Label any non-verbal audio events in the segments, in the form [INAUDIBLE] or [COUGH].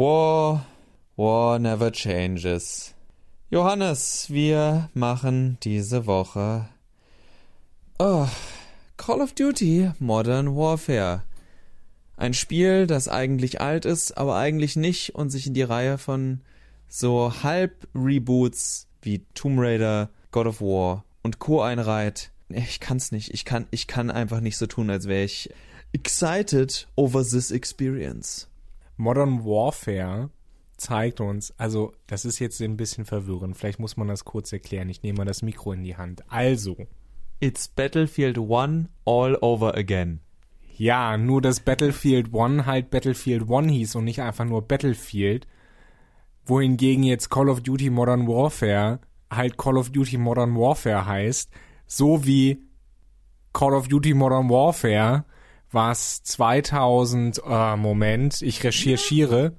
War, War never changes. Johannes, wir machen diese Woche oh, Call of Duty Modern Warfare. Ein Spiel, das eigentlich alt ist, aber eigentlich nicht und sich in die Reihe von so Halb-Reboots wie Tomb Raider, God of War und Co. einreiht. Ich kann's nicht. Ich kann, ich kann einfach nicht so tun, als wäre ich excited over this experience. Modern Warfare zeigt uns, also das ist jetzt ein bisschen verwirrend, vielleicht muss man das kurz erklären. Ich nehme mal das Mikro in die Hand. Also. It's Battlefield 1 all over again. Ja, nur dass Battlefield 1 halt Battlefield 1 hieß und nicht einfach nur Battlefield. Wohingegen jetzt Call of Duty Modern Warfare halt Call of Duty Modern Warfare heißt. So wie Call of Duty Modern Warfare, was 2000, äh, Moment, ich recherchiere.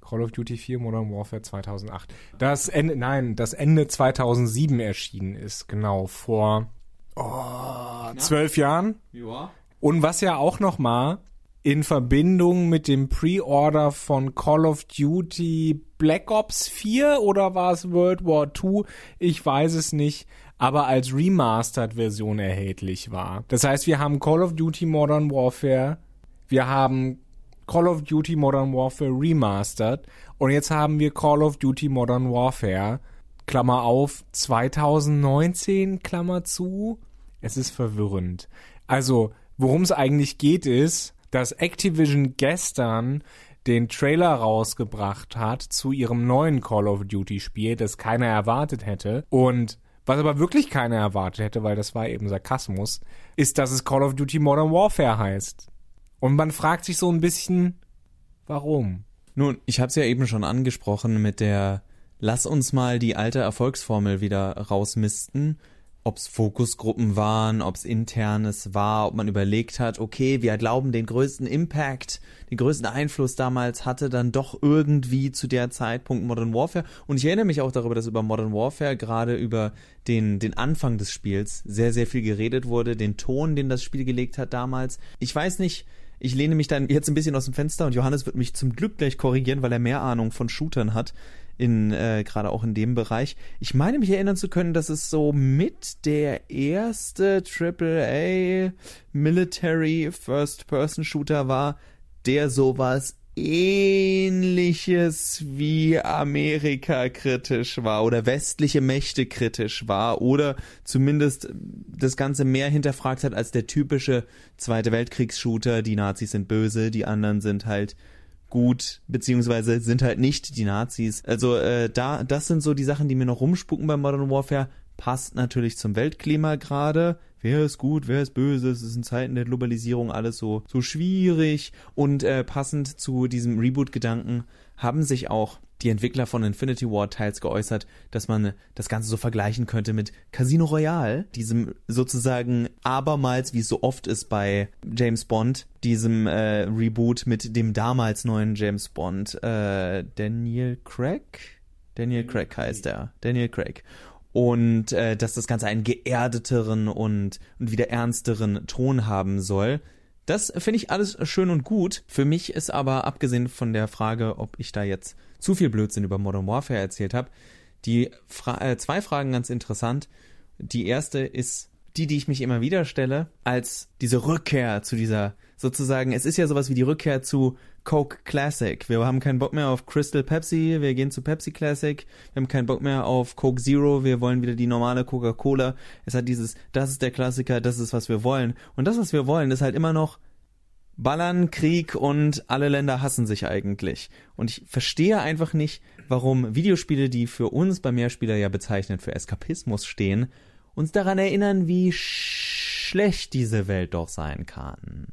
Call of Duty 4 Modern Warfare 2008. Das Ende, nein, das Ende 2007 erschienen ist, genau, vor oh, zwölf Jahren. Ja. Und was ja auch noch mal in Verbindung mit dem Pre-Order von Call of Duty Black Ops 4 oder war es World War 2? Ich weiß es nicht, aber als Remastered-Version erhältlich war. Das heißt, wir haben Call of Duty Modern Warfare, wir haben Call of Duty Modern Warfare Remastered und jetzt haben wir Call of Duty Modern Warfare, Klammer auf, 2019, Klammer zu. Es ist verwirrend. Also, Worum es eigentlich geht, ist, dass Activision gestern den Trailer rausgebracht hat zu ihrem neuen Call of Duty Spiel, das keiner erwartet hätte. Und was aber wirklich keiner erwartet hätte, weil das war eben Sarkasmus, ist, dass es Call of Duty Modern Warfare heißt. Und man fragt sich so ein bisschen, warum? Nun, ich habe es ja eben schon angesprochen mit der Lass uns mal die alte Erfolgsformel wieder rausmisten ob es Fokusgruppen waren, ob es internes war, ob man überlegt hat, okay, wir glauben, den größten Impact, den größten Einfluss damals hatte dann doch irgendwie zu der Zeitpunkt Modern Warfare. Und ich erinnere mich auch darüber, dass über Modern Warfare gerade über den, den Anfang des Spiels sehr, sehr viel geredet wurde, den Ton, den das Spiel gelegt hat damals. Ich weiß nicht, ich lehne mich dann jetzt ein bisschen aus dem Fenster und Johannes wird mich zum Glück gleich korrigieren, weil er mehr Ahnung von Shootern hat in äh, gerade auch in dem Bereich. Ich meine mich erinnern zu können, dass es so mit der erste AAA Military First Person Shooter war, der sowas ähnliches wie Amerika kritisch war oder westliche Mächte kritisch war oder zumindest das Ganze mehr hinterfragt hat als der typische Zweite Weltkriegs-Shooter, die Nazis sind böse, die anderen sind halt gut, beziehungsweise sind halt nicht die Nazis. Also äh, da, das sind so die Sachen, die mir noch rumspucken bei Modern Warfare. Passt natürlich zum Weltklima gerade. Wer ist gut, wer ist böse? Es ist in Zeiten der Globalisierung alles so so schwierig und äh, passend zu diesem Reboot-Gedanken haben sich auch die Entwickler von Infinity War teils geäußert, dass man das Ganze so vergleichen könnte mit Casino Royale, diesem sozusagen abermals, wie es so oft ist bei James Bond, diesem äh, Reboot mit dem damals neuen James Bond, äh, Daniel Craig? Daniel Craig heißt er. Daniel Craig und äh, dass das Ganze einen geerdeteren und, und wieder ernsteren Ton haben soll. Das finde ich alles schön und gut. Für mich ist aber, abgesehen von der Frage, ob ich da jetzt zu viel Blödsinn über Modern Warfare erzählt habe, die Fra äh, zwei Fragen ganz interessant. Die erste ist die, die ich mich immer wieder stelle, als diese Rückkehr zu dieser, sozusagen, es ist ja sowas wie die Rückkehr zu Coke Classic. Wir haben keinen Bock mehr auf Crystal Pepsi, wir gehen zu Pepsi Classic. Wir haben keinen Bock mehr auf Coke Zero, wir wollen wieder die normale Coca-Cola. Es hat dieses, das ist der Klassiker, das ist, was wir wollen. Und das, was wir wollen, ist halt immer noch Ballern, Krieg und alle Länder hassen sich eigentlich. Und ich verstehe einfach nicht, warum Videospiele, die für uns bei Mehrspieler ja bezeichnet für Eskapismus stehen, uns daran erinnern, wie schlecht diese Welt doch sein kann.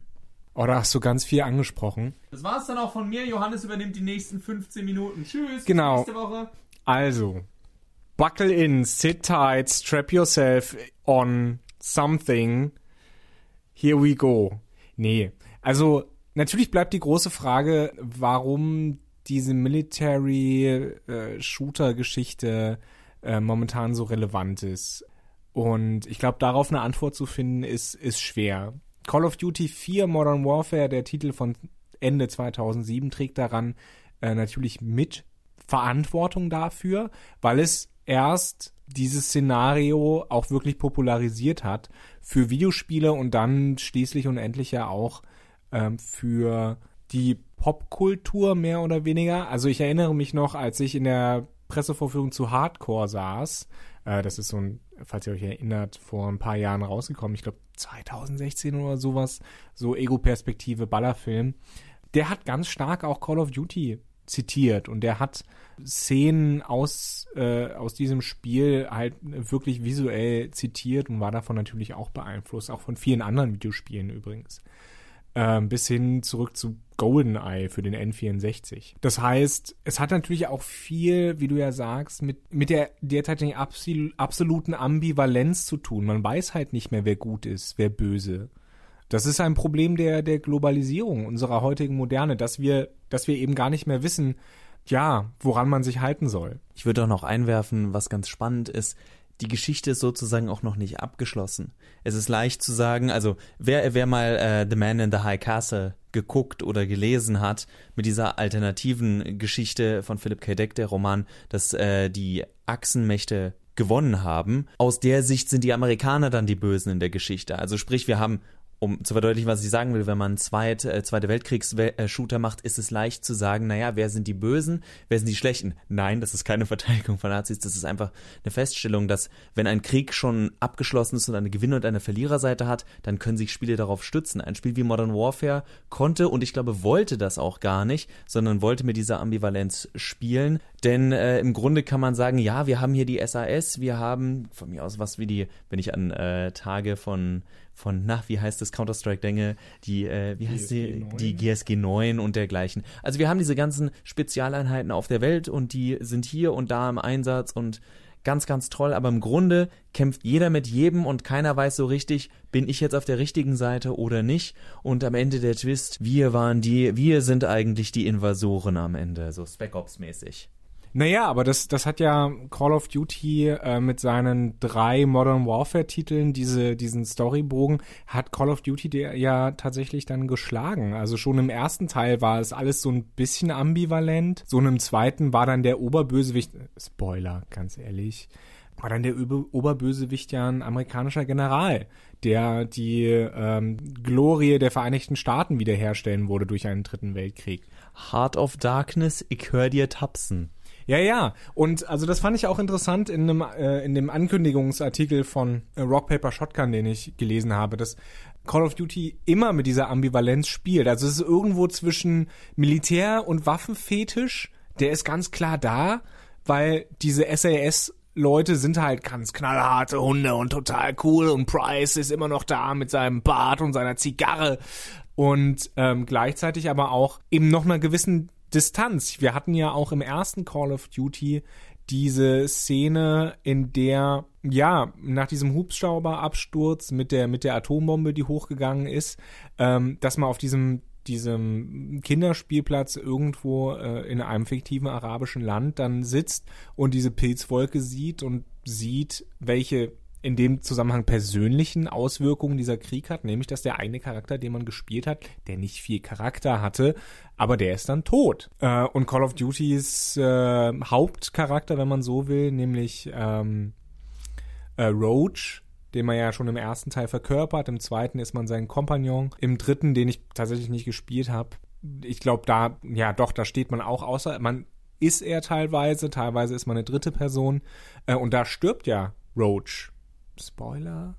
Oh, da hast du ganz viel angesprochen. Das war's dann auch von mir. Johannes übernimmt die nächsten 15 Minuten. Tschüss. Genau. Bis nächste Woche. Also, buckle in, sit tight, strap yourself on something. Here we go. Nee, also natürlich bleibt die große Frage, warum diese Military-Shooter-Geschichte äh, äh, momentan so relevant ist. Und ich glaube, darauf eine Antwort zu finden, ist, ist schwer. Call of Duty 4 Modern Warfare, der Titel von Ende 2007, trägt daran äh, natürlich mit Verantwortung dafür, weil es erst dieses Szenario auch wirklich popularisiert hat für Videospiele und dann schließlich und endlich ja auch ähm, für die Popkultur mehr oder weniger. Also ich erinnere mich noch, als ich in der Pressevorführung zu Hardcore saß, äh, das ist so ein, falls ihr euch erinnert, vor ein paar Jahren rausgekommen, ich glaube 2016 oder sowas, so Ego-Perspektive, Ballerfilm. Der hat ganz stark auch Call of Duty zitiert und der hat Szenen aus, äh, aus diesem Spiel halt wirklich visuell zitiert und war davon natürlich auch beeinflusst, auch von vielen anderen Videospielen übrigens. Ähm, bis hin zurück zu GoldenEye für den N64. Das heißt, es hat natürlich auch viel, wie du ja sagst, mit, mit der derzeitigen absoluten Ambivalenz zu tun. Man weiß halt nicht mehr, wer gut ist, wer böse. Das ist ein Problem der, der Globalisierung unserer heutigen Moderne, dass wir, dass wir eben gar nicht mehr wissen, ja, woran man sich halten soll. Ich würde auch noch einwerfen, was ganz spannend ist, die Geschichte ist sozusagen auch noch nicht abgeschlossen. Es ist leicht zu sagen, also wer, wer mal äh, The Man in the High Castle geguckt oder gelesen hat, mit dieser alternativen Geschichte von Philip K. Dick, der Roman, dass äh, die Achsenmächte gewonnen haben. Aus der Sicht sind die Amerikaner dann die Bösen in der Geschichte. Also sprich, wir haben um zu verdeutlichen, was ich sagen will, wenn man Zweit, äh, Zweite Weltkriegs-Shooter macht, ist es leicht zu sagen, naja, wer sind die Bösen, wer sind die Schlechten? Nein, das ist keine [LAUGHS] Verteidigung von Nazis, das ist einfach eine Feststellung, dass wenn ein Krieg schon abgeschlossen ist und eine Gewinner- und eine Verliererseite hat, dann können sich Spiele darauf stützen. Ein Spiel wie Modern Warfare konnte und ich glaube wollte das auch gar nicht, sondern wollte mit dieser Ambivalenz spielen. Denn äh, im Grunde kann man sagen, ja, wir haben hier die SAS, wir haben von mir aus was wie die, wenn ich an äh, Tage von von, na, wie heißt das, Counter-Strike-Dänge, die, äh, wie heißt GSG die, 9. die GSG 9 und dergleichen. Also wir haben diese ganzen Spezialeinheiten auf der Welt und die sind hier und da im Einsatz und ganz, ganz toll, aber im Grunde kämpft jeder mit jedem und keiner weiß so richtig, bin ich jetzt auf der richtigen Seite oder nicht. Und am Ende der Twist, wir waren die, wir sind eigentlich die Invasoren am Ende, so Spec Ops mäßig. Naja, aber das, das hat ja Call of Duty äh, mit seinen drei Modern Warfare-Titeln, diese, diesen Storybogen, hat Call of Duty der ja tatsächlich dann geschlagen. Also schon im ersten Teil war es alles so ein bisschen ambivalent. So im zweiten war dann der Oberbösewicht, Spoiler, ganz ehrlich, war dann der Oberbösewicht ja ein amerikanischer General, der die ähm, Glorie der Vereinigten Staaten wiederherstellen wurde durch einen dritten Weltkrieg. Heart of Darkness, ich hör dir tapsen. Ja, ja. Und also das fand ich auch interessant in, einem, äh, in dem Ankündigungsartikel von äh, Rock Paper Shotgun, den ich gelesen habe, dass Call of Duty immer mit dieser Ambivalenz spielt. Also es ist irgendwo zwischen Militär und Waffenfetisch, der ist ganz klar da, weil diese SAS Leute sind halt ganz knallharte Hunde und total cool und Price ist immer noch da mit seinem Bart und seiner Zigarre und ähm, gleichzeitig aber auch eben noch einer gewissen Distanz. Wir hatten ja auch im ersten Call of Duty diese Szene, in der ja nach diesem Hubschrauberabsturz mit der mit der Atombombe, die hochgegangen ist, ähm, dass man auf diesem diesem Kinderspielplatz irgendwo äh, in einem fiktiven arabischen Land dann sitzt und diese Pilzwolke sieht und sieht, welche in dem Zusammenhang persönlichen Auswirkungen dieser Krieg hat, nämlich dass der eine Charakter, den man gespielt hat, der nicht viel Charakter hatte, aber der ist dann tot. Äh, und Call of Duty's äh, Hauptcharakter, wenn man so will, nämlich ähm, äh, Roach, den man ja schon im ersten Teil verkörpert, im zweiten ist man sein Kompagnon, im dritten, den ich tatsächlich nicht gespielt habe, ich glaube, da, ja doch, da steht man auch außer, man ist er teilweise, teilweise ist man eine dritte Person äh, und da stirbt ja Roach Spoiler,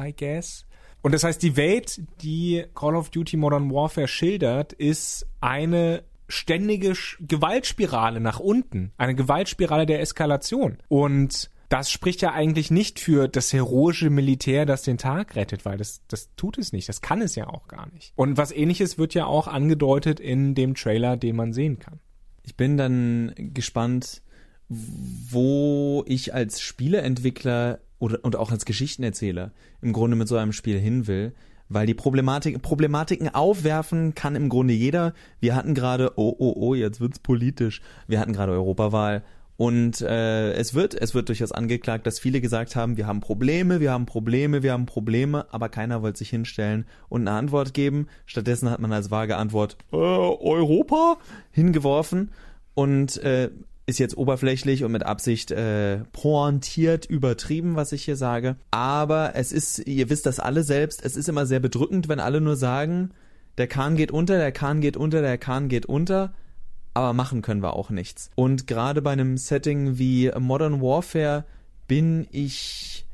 I guess. Und das heißt, die Welt, die Call of Duty Modern Warfare schildert, ist eine ständige Gewaltspirale nach unten, eine Gewaltspirale der Eskalation. Und das spricht ja eigentlich nicht für das heroische Militär, das den Tag rettet, weil das, das tut es nicht. Das kann es ja auch gar nicht. Und was ähnliches wird ja auch angedeutet in dem Trailer, den man sehen kann. Ich bin dann gespannt, wo ich als Spieleentwickler oder, und auch als Geschichtenerzähler im Grunde mit so einem Spiel hin will, weil die Problematik, Problematiken aufwerfen kann im Grunde jeder. Wir hatten gerade, oh, oh, oh, jetzt wird's politisch. Wir hatten gerade Europawahl Und äh, es wird, es wird durchaus angeklagt, dass viele gesagt haben, wir haben Probleme, wir haben Probleme, wir haben Probleme, aber keiner wollte sich hinstellen und eine Antwort geben. Stattdessen hat man als vage Antwort äh, Europa hingeworfen und äh, ist jetzt oberflächlich und mit Absicht äh, pointiert übertrieben, was ich hier sage. Aber es ist, ihr wisst das alle selbst, es ist immer sehr bedrückend, wenn alle nur sagen, der Kahn geht unter, der Kahn geht unter, der Kahn geht unter. Aber machen können wir auch nichts. Und gerade bei einem Setting wie Modern Warfare bin ich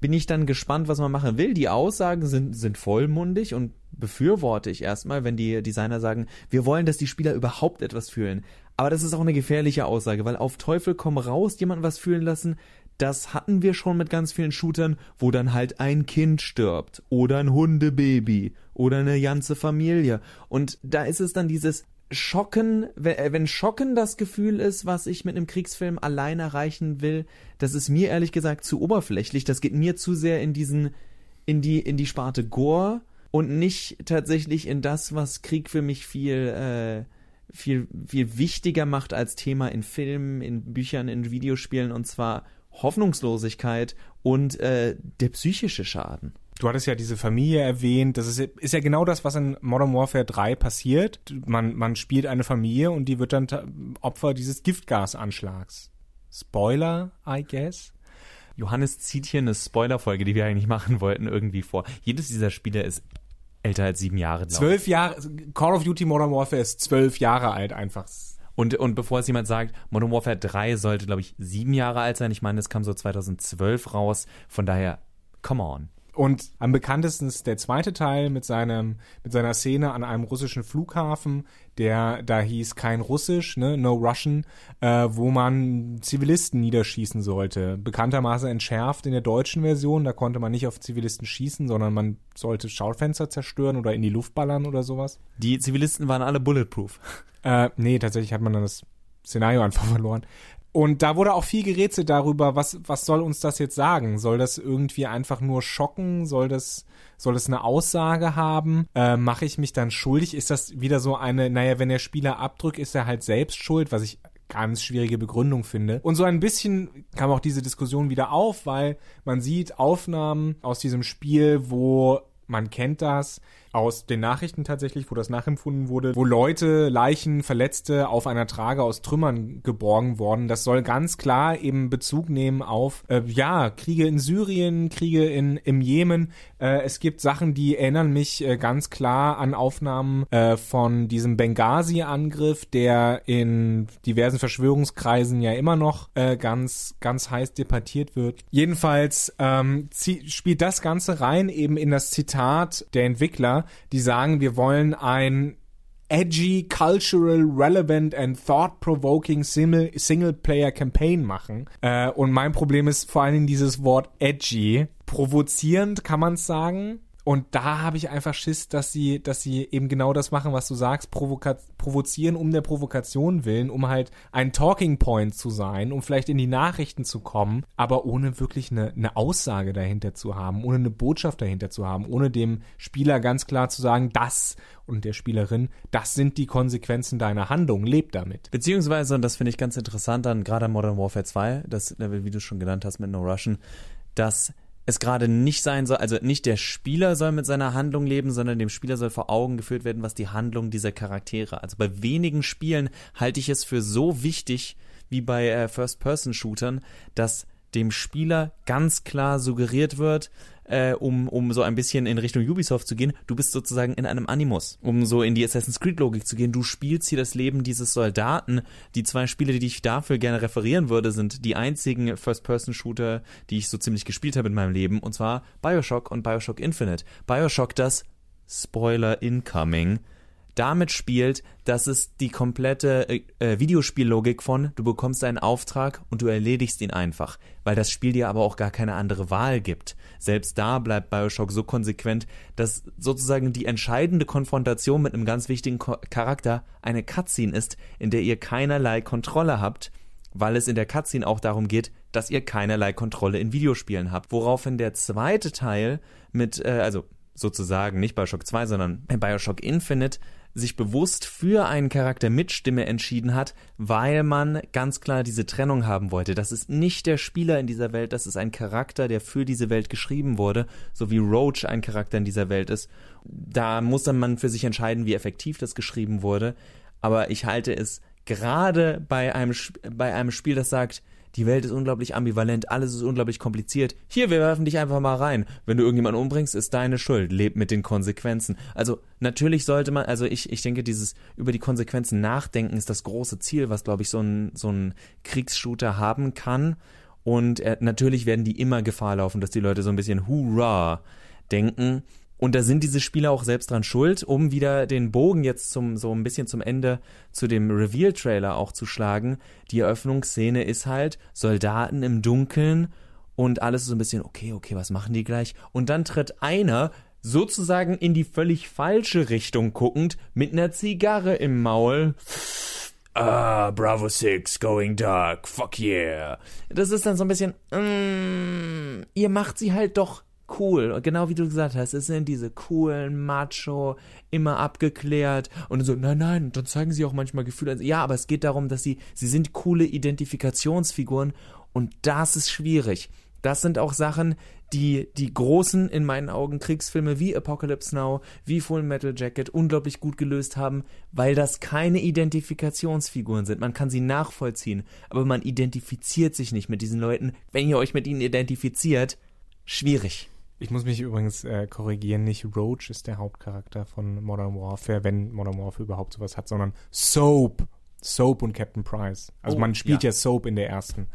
bin ich dann gespannt, was man machen will. Die Aussagen sind, sind vollmundig und befürworte ich erstmal, wenn die Designer sagen, wir wollen, dass die Spieler überhaupt etwas fühlen. Aber das ist auch eine gefährliche Aussage, weil auf Teufel komm raus, jemanden was fühlen lassen, das hatten wir schon mit ganz vielen Shootern, wo dann halt ein Kind stirbt oder ein Hundebaby oder eine ganze Familie. Und da ist es dann dieses Schocken, äh, wenn Schocken das Gefühl ist, was ich mit einem Kriegsfilm allein erreichen will, das ist mir ehrlich gesagt zu oberflächlich. Das geht mir zu sehr in diesen, in die, in die Sparte Gore und nicht tatsächlich in das, was Krieg für mich viel, äh, viel, viel wichtiger macht als Thema in Filmen, in Büchern, in Videospielen und zwar Hoffnungslosigkeit und äh, der psychische Schaden. Du hattest ja diese Familie erwähnt. Das ist, ist ja genau das, was in Modern Warfare 3 passiert. Man, man spielt eine Familie und die wird dann Opfer dieses Giftgasanschlags. Spoiler, I guess. Johannes zieht hier eine Spoilerfolge, die wir eigentlich machen wollten, irgendwie vor. Jedes dieser Spiele ist älter als sieben Jahre. Zwölf Jahre. Call of Duty Modern Warfare ist zwölf Jahre alt einfach. Und, und bevor es jemand sagt, Modern Warfare 3 sollte, glaube ich, sieben Jahre alt sein. Ich meine, es kam so 2012 raus. Von daher, come on. Und am bekanntesten ist der zweite Teil mit seinem, mit seiner Szene an einem russischen Flughafen, der da hieß kein Russisch, ne, no Russian, äh, wo man Zivilisten niederschießen sollte. Bekanntermaßen entschärft in der deutschen Version, da konnte man nicht auf Zivilisten schießen, sondern man sollte Schaufenster zerstören oder in die Luft ballern oder sowas. Die Zivilisten waren alle bulletproof. Äh, nee, tatsächlich hat man dann das Szenario einfach [LAUGHS] verloren. Und da wurde auch viel gerätselt darüber, was, was soll uns das jetzt sagen? Soll das irgendwie einfach nur schocken? Soll das, soll das eine Aussage haben? Äh, Mache ich mich dann schuldig? Ist das wieder so eine, naja, wenn der Spieler abdrückt, ist er halt selbst schuld, was ich ganz schwierige Begründung finde. Und so ein bisschen kam auch diese Diskussion wieder auf, weil man sieht Aufnahmen aus diesem Spiel, wo man kennt das, aus den Nachrichten tatsächlich, wo das nachempfunden wurde, wo Leute, Leichen, Verletzte auf einer Trage aus Trümmern geborgen worden. Das soll ganz klar eben Bezug nehmen auf, äh, ja, Kriege in Syrien, Kriege in, im Jemen. Äh, es gibt Sachen, die erinnern mich äh, ganz klar an Aufnahmen äh, von diesem Benghazi-Angriff, der in diversen Verschwörungskreisen ja immer noch äh, ganz, ganz heiß debattiert wird. Jedenfalls ähm, spielt das Ganze rein eben in das Zitat der Entwickler, die sagen, wir wollen ein edgy, cultural, relevant and thought-provoking Single-Player-Campaign machen. Äh, und mein Problem ist vor allen Dingen dieses Wort edgy. Provozierend kann man es sagen. Und da habe ich einfach Schiss, dass sie, dass sie eben genau das machen, was du sagst, provoka provozieren um der Provokation willen, um halt ein Talking Point zu sein, um vielleicht in die Nachrichten zu kommen, aber ohne wirklich eine, eine Aussage dahinter zu haben, ohne eine Botschaft dahinter zu haben, ohne dem Spieler ganz klar zu sagen, das und der Spielerin, das sind die Konsequenzen deiner Handlung, lebt damit. Beziehungsweise, und das finde ich ganz interessant an gerade Modern Warfare 2, das, wie du schon genannt hast mit No Russian, dass es gerade nicht sein soll, also nicht der Spieler soll mit seiner Handlung leben, sondern dem Spieler soll vor Augen geführt werden, was die Handlung dieser Charaktere. Also bei wenigen Spielen halte ich es für so wichtig, wie bei äh, First-Person-Shootern, dass dem Spieler ganz klar suggeriert wird, äh, um, um so ein bisschen in Richtung Ubisoft zu gehen, du bist sozusagen in einem Animus, um so in die Assassin's Creed-Logik zu gehen. Du spielst hier das Leben dieses Soldaten. Die zwei Spiele, die ich dafür gerne referieren würde, sind die einzigen First-Person-Shooter, die ich so ziemlich gespielt habe in meinem Leben, und zwar Bioshock und Bioshock Infinite. Bioshock, das Spoiler Incoming damit spielt, dass es die komplette äh, äh, Videospiellogik von du bekommst einen Auftrag und du erledigst ihn einfach, weil das Spiel dir aber auch gar keine andere Wahl gibt. Selbst da bleibt BioShock so konsequent, dass sozusagen die entscheidende Konfrontation mit einem ganz wichtigen Ko Charakter eine Cutscene ist, in der ihr keinerlei Kontrolle habt, weil es in der Cutscene auch darum geht, dass ihr keinerlei Kontrolle in Videospielen habt. Woraufhin der zweite Teil mit, äh, also sozusagen nicht Bioshock 2, sondern Bioshock Infinite sich bewusst für einen Charakter mit Stimme entschieden hat, weil man ganz klar diese Trennung haben wollte. Das ist nicht der Spieler in dieser Welt, das ist ein Charakter, der für diese Welt geschrieben wurde, so wie Roach ein Charakter in dieser Welt ist. Da muss dann man für sich entscheiden, wie effektiv das geschrieben wurde. Aber ich halte es gerade bei einem, bei einem Spiel, das sagt, die Welt ist unglaublich ambivalent, alles ist unglaublich kompliziert. Hier, wir werfen dich einfach mal rein. Wenn du irgendjemanden umbringst, ist deine Schuld. Leb mit den Konsequenzen. Also natürlich sollte man, also ich, ich denke, dieses über die Konsequenzen nachdenken ist das große Ziel, was, glaube ich, so ein, so ein Kriegsshooter haben kann. Und äh, natürlich werden die immer Gefahr laufen, dass die Leute so ein bisschen Hurra denken. Und da sind diese Spieler auch selbst dran schuld, um wieder den Bogen jetzt zum, so ein bisschen zum Ende zu dem Reveal-Trailer auch zu schlagen. Die Eröffnungsszene ist halt Soldaten im Dunkeln und alles so ein bisschen, okay, okay, was machen die gleich? Und dann tritt einer sozusagen in die völlig falsche Richtung guckend mit einer Zigarre im Maul. Ah, Bravo 6, going dark, fuck yeah. Das ist dann so ein bisschen, mm, ihr macht sie halt doch cool. Genau wie du gesagt hast, es sind diese coolen, macho, immer abgeklärt und so, nein, nein, dann zeigen sie auch manchmal Gefühle. Also, ja, aber es geht darum, dass sie, sie sind coole Identifikationsfiguren und das ist schwierig. Das sind auch Sachen, die die großen, in meinen Augen, Kriegsfilme wie Apocalypse Now, wie Full Metal Jacket unglaublich gut gelöst haben, weil das keine Identifikationsfiguren sind. Man kann sie nachvollziehen, aber man identifiziert sich nicht mit diesen Leuten. Wenn ihr euch mit ihnen identifiziert, schwierig. Ich muss mich übrigens äh, korrigieren, nicht Roach ist der Hauptcharakter von Modern Warfare, wenn Modern Warfare überhaupt sowas hat, sondern Soap. Soap und Captain Price. Also oh, man spielt ja. ja. Soap in der ersten.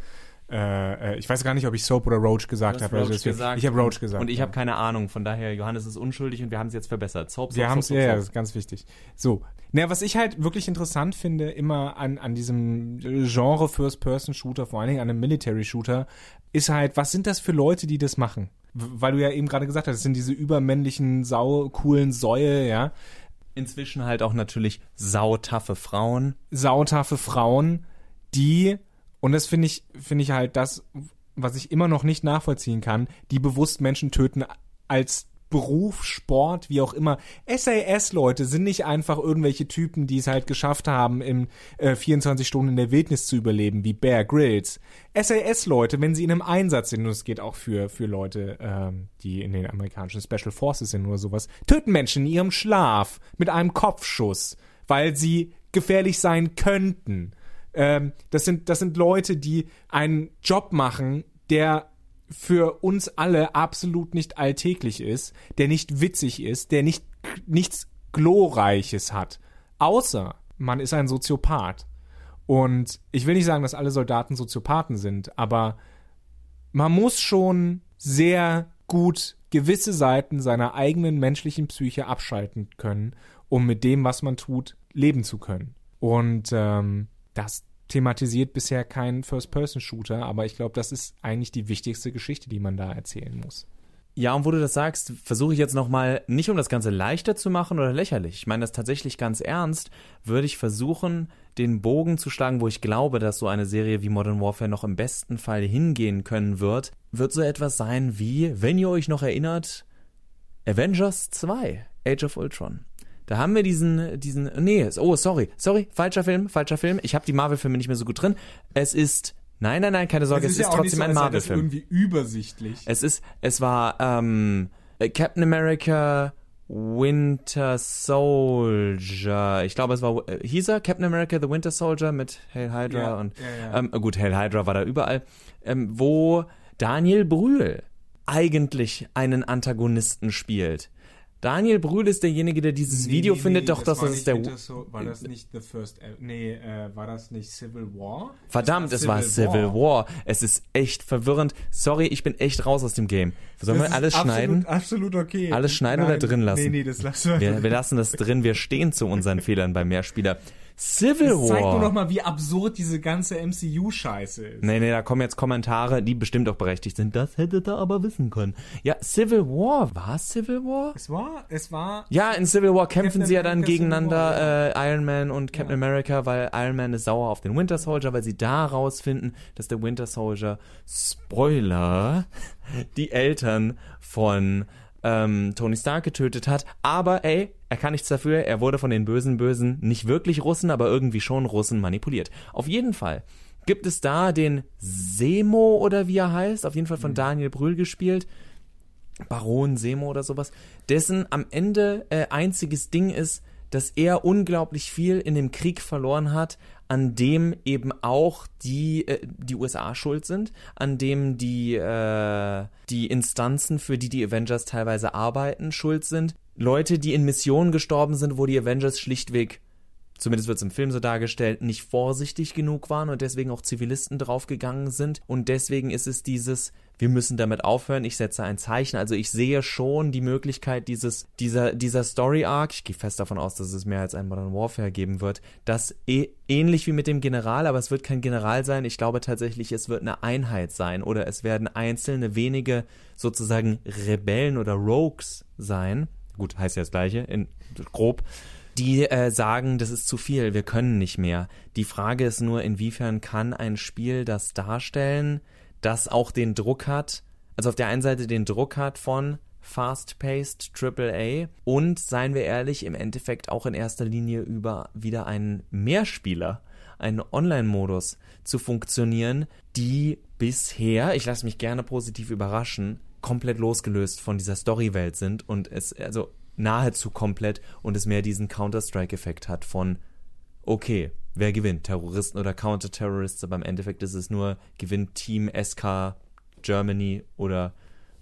Äh, äh, ich weiß gar nicht, ob ich Soap oder Roach gesagt habe. Also ich habe Roach gesagt. Und ich ja. habe keine Ahnung. Von daher, Johannes ist unschuldig und wir haben es jetzt verbessert. Soap, Soap, wir haben es, ja, ja, das ist ganz wichtig. So. Naja, was ich halt wirklich interessant finde, immer an, an diesem Genre First-Person-Shooter, vor allen Dingen an einem Military-Shooter, ist halt, was sind das für Leute, die das machen? weil du ja eben gerade gesagt hast, es sind diese übermännlichen, sau coolen Säue, ja. Inzwischen halt auch natürlich sautaffe Frauen. Sautaffe Frauen, die, und das finde ich, finde ich halt das, was ich immer noch nicht nachvollziehen kann, die bewusst Menschen töten als Beruf, Sport, wie auch immer. SAS-Leute sind nicht einfach irgendwelche Typen, die es halt geschafft haben, in äh, 24 Stunden in der Wildnis zu überleben, wie Bear Grylls. SAS-Leute, wenn sie in einem Einsatz sind, und es geht auch für, für Leute, ähm, die in den amerikanischen Special Forces sind oder sowas, töten Menschen in ihrem Schlaf mit einem Kopfschuss, weil sie gefährlich sein könnten. Ähm, das, sind, das sind Leute, die einen Job machen, der für uns alle absolut nicht alltäglich ist, der nicht witzig ist, der nicht nichts glorreiches hat, außer man ist ein Soziopath. Und ich will nicht sagen, dass alle Soldaten Soziopathen sind, aber man muss schon sehr gut gewisse Seiten seiner eigenen menschlichen Psyche abschalten können, um mit dem, was man tut, leben zu können. Und ähm, das thematisiert bisher keinen First-Person-Shooter, aber ich glaube, das ist eigentlich die wichtigste Geschichte, die man da erzählen muss. Ja, und wo du das sagst, versuche ich jetzt nochmal, nicht um das Ganze leichter zu machen oder lächerlich, ich meine das tatsächlich ganz ernst, würde ich versuchen, den Bogen zu schlagen, wo ich glaube, dass so eine Serie wie Modern Warfare noch im besten Fall hingehen können wird, wird so etwas sein wie, wenn ihr euch noch erinnert, Avengers 2, Age of Ultron. Da haben wir diesen, diesen, nee, oh, sorry, sorry, falscher Film, falscher Film. Ich habe die Marvel-Filme nicht mehr so gut drin. Es ist, nein, nein, nein, keine Sorge, es ist, es ist ja trotzdem so, ein Marvel-Film. irgendwie übersichtlich. Es ist, es war ähm, Captain America, Winter Soldier. Ich glaube, es war, äh, hieß er Captain America the Winter Soldier mit Hail Hydra ja, und ja, ja. Ähm, gut, Hail Hydra war da überall, ähm, wo Daniel Brühl eigentlich einen Antagonisten spielt. Daniel Brühl ist derjenige, der dieses nee, Video nee, findet, nee, doch, das das ist der. So war das nicht The First. Nee, äh, war das nicht Civil War? Verdammt, es war Civil War. War. Es ist echt verwirrend. Sorry, ich bin echt raus aus dem Game. Sollen das wir alles absolut, schneiden? Absolut okay. Alles schneiden Nein, oder drin lassen? Nee, nee, das lassen wir. Wir, wir lassen das drin. Wir stehen zu unseren [LAUGHS] Fehlern beim Mehrspieler. Civil das War. zeigt nur noch mal, wie absurd diese ganze MCU-Scheiße ist. Nee, nee, da kommen jetzt Kommentare, die bestimmt auch berechtigt sind. Das hättet ihr aber wissen können. Ja, Civil War. War es Civil War? Es war, es war. Ja, in Civil War kämpfen Captain sie ja dann America gegeneinander. Äh, Iron Man und Captain ja. America, weil Iron Man ist sauer auf den Winter Soldier, weil sie da rausfinden, dass der Winter Soldier, Spoiler, [LAUGHS] die Eltern von ähm, Tony Stark getötet hat. Aber ey, er kann nichts dafür. Er wurde von den bösen Bösen nicht wirklich Russen, aber irgendwie schon Russen manipuliert. Auf jeden Fall gibt es da den Semo oder wie er heißt, auf jeden Fall von mhm. Daniel Brühl gespielt. Baron Semo oder sowas, dessen am Ende äh, einziges Ding ist, dass er unglaublich viel in dem Krieg verloren hat, an dem eben auch die, äh, die USA schuld sind, an dem die, äh, die Instanzen, für die die Avengers teilweise arbeiten, schuld sind. Leute, die in Missionen gestorben sind, wo die Avengers schlichtweg zumindest wird es im Film so dargestellt, nicht vorsichtig genug waren und deswegen auch Zivilisten draufgegangen sind. Und deswegen ist es dieses, wir müssen damit aufhören, ich setze ein Zeichen. Also ich sehe schon die Möglichkeit dieses, dieser, dieser Story Arc, ich gehe fest davon aus, dass es mehr als ein Modern Warfare geben wird, das eh, ähnlich wie mit dem General, aber es wird kein General sein. Ich glaube tatsächlich, es wird eine Einheit sein oder es werden einzelne wenige sozusagen Rebellen oder Rogues sein. Gut, heißt ja das gleiche, in grob die äh, sagen, das ist zu viel, wir können nicht mehr. Die Frage ist nur, inwiefern kann ein Spiel das darstellen, das auch den Druck hat, also auf der einen Seite den Druck hat von fast-paced AAA und, seien wir ehrlich, im Endeffekt auch in erster Linie über wieder einen Mehrspieler, einen Online-Modus zu funktionieren, die bisher, ich lasse mich gerne positiv überraschen, komplett losgelöst von dieser Story-Welt sind und es, also nahezu komplett und es mehr diesen Counter-Strike-Effekt hat von, okay, wer gewinnt, Terroristen oder Counter-Terrorists, aber im Endeffekt ist es nur, gewinnt Team SK Germany oder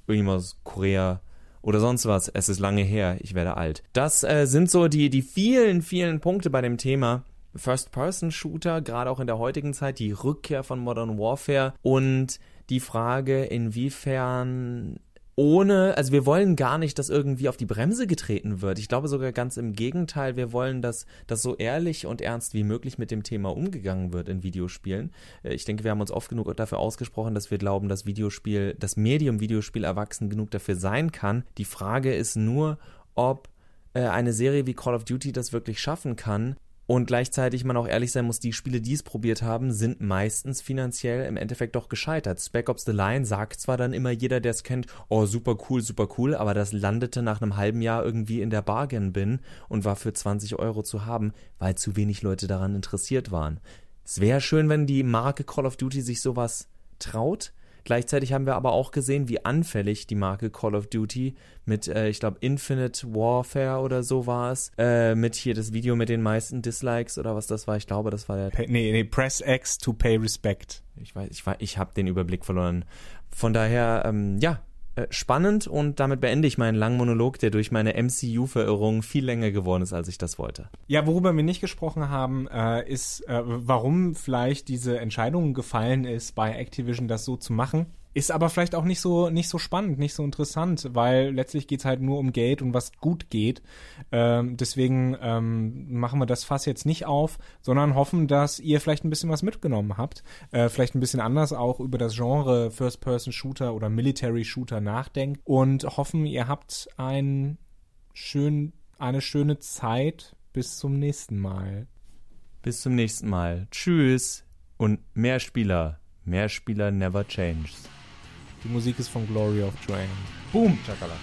irgendwas Korea oder sonst was. Es ist lange her, ich werde alt. Das äh, sind so die, die vielen, vielen Punkte bei dem Thema. First-Person-Shooter, gerade auch in der heutigen Zeit, die Rückkehr von Modern Warfare und die Frage, inwiefern ohne, also wir wollen gar nicht, dass irgendwie auf die Bremse getreten wird. Ich glaube sogar ganz im Gegenteil, wir wollen, dass, dass so ehrlich und ernst wie möglich mit dem Thema umgegangen wird in Videospielen. Äh, ich denke, wir haben uns oft genug dafür ausgesprochen, dass wir glauben, dass Videospiel, das Medium Videospiel erwachsen genug dafür sein kann. Die Frage ist nur, ob äh, eine Serie wie Call of Duty das wirklich schaffen kann, und gleichzeitig man auch ehrlich sein muss, die Spiele, die es probiert haben, sind meistens finanziell im Endeffekt doch gescheitert. Spec Ops The Line sagt zwar dann immer jeder, der es kennt, oh super cool, super cool, aber das landete nach einem halben Jahr irgendwie in der Bargain Bin und war für 20 Euro zu haben, weil zu wenig Leute daran interessiert waren. Es wäre schön, wenn die Marke Call of Duty sich sowas traut, Gleichzeitig haben wir aber auch gesehen, wie anfällig die Marke Call of Duty mit, äh, ich glaube, Infinite Warfare oder so war es, äh, mit hier das Video mit den meisten Dislikes oder was das war. Ich glaube, das war der. Pay, nee, nee, Press X to pay respect. Ich weiß, ich, weiß, ich habe den Überblick verloren. Von daher, ähm, ja, äh, spannend und damit beende ich meinen langen Monolog, der durch meine MCU-Verirrung viel länger geworden ist, als ich das wollte. Ja, worüber wir nicht gesprochen haben, äh, ist, äh, warum vielleicht diese Entscheidung gefallen ist, bei Activision das so zu machen. Ist aber vielleicht auch nicht so, nicht so spannend, nicht so interessant, weil letztlich geht's halt nur um Geld und was gut geht. Ähm, deswegen ähm, machen wir das Fass jetzt nicht auf, sondern hoffen, dass ihr vielleicht ein bisschen was mitgenommen habt. Äh, vielleicht ein bisschen anders auch über das Genre First-Person-Shooter oder Military-Shooter nachdenkt und hoffen, ihr habt ein schön, eine schöne Zeit. Bis zum nächsten Mal. Bis zum nächsten Mal. Tschüss und mehr Spieler. Mehr Spieler never changes. Die Musik ist von Glory of Joanne. Boom, Chakalaka.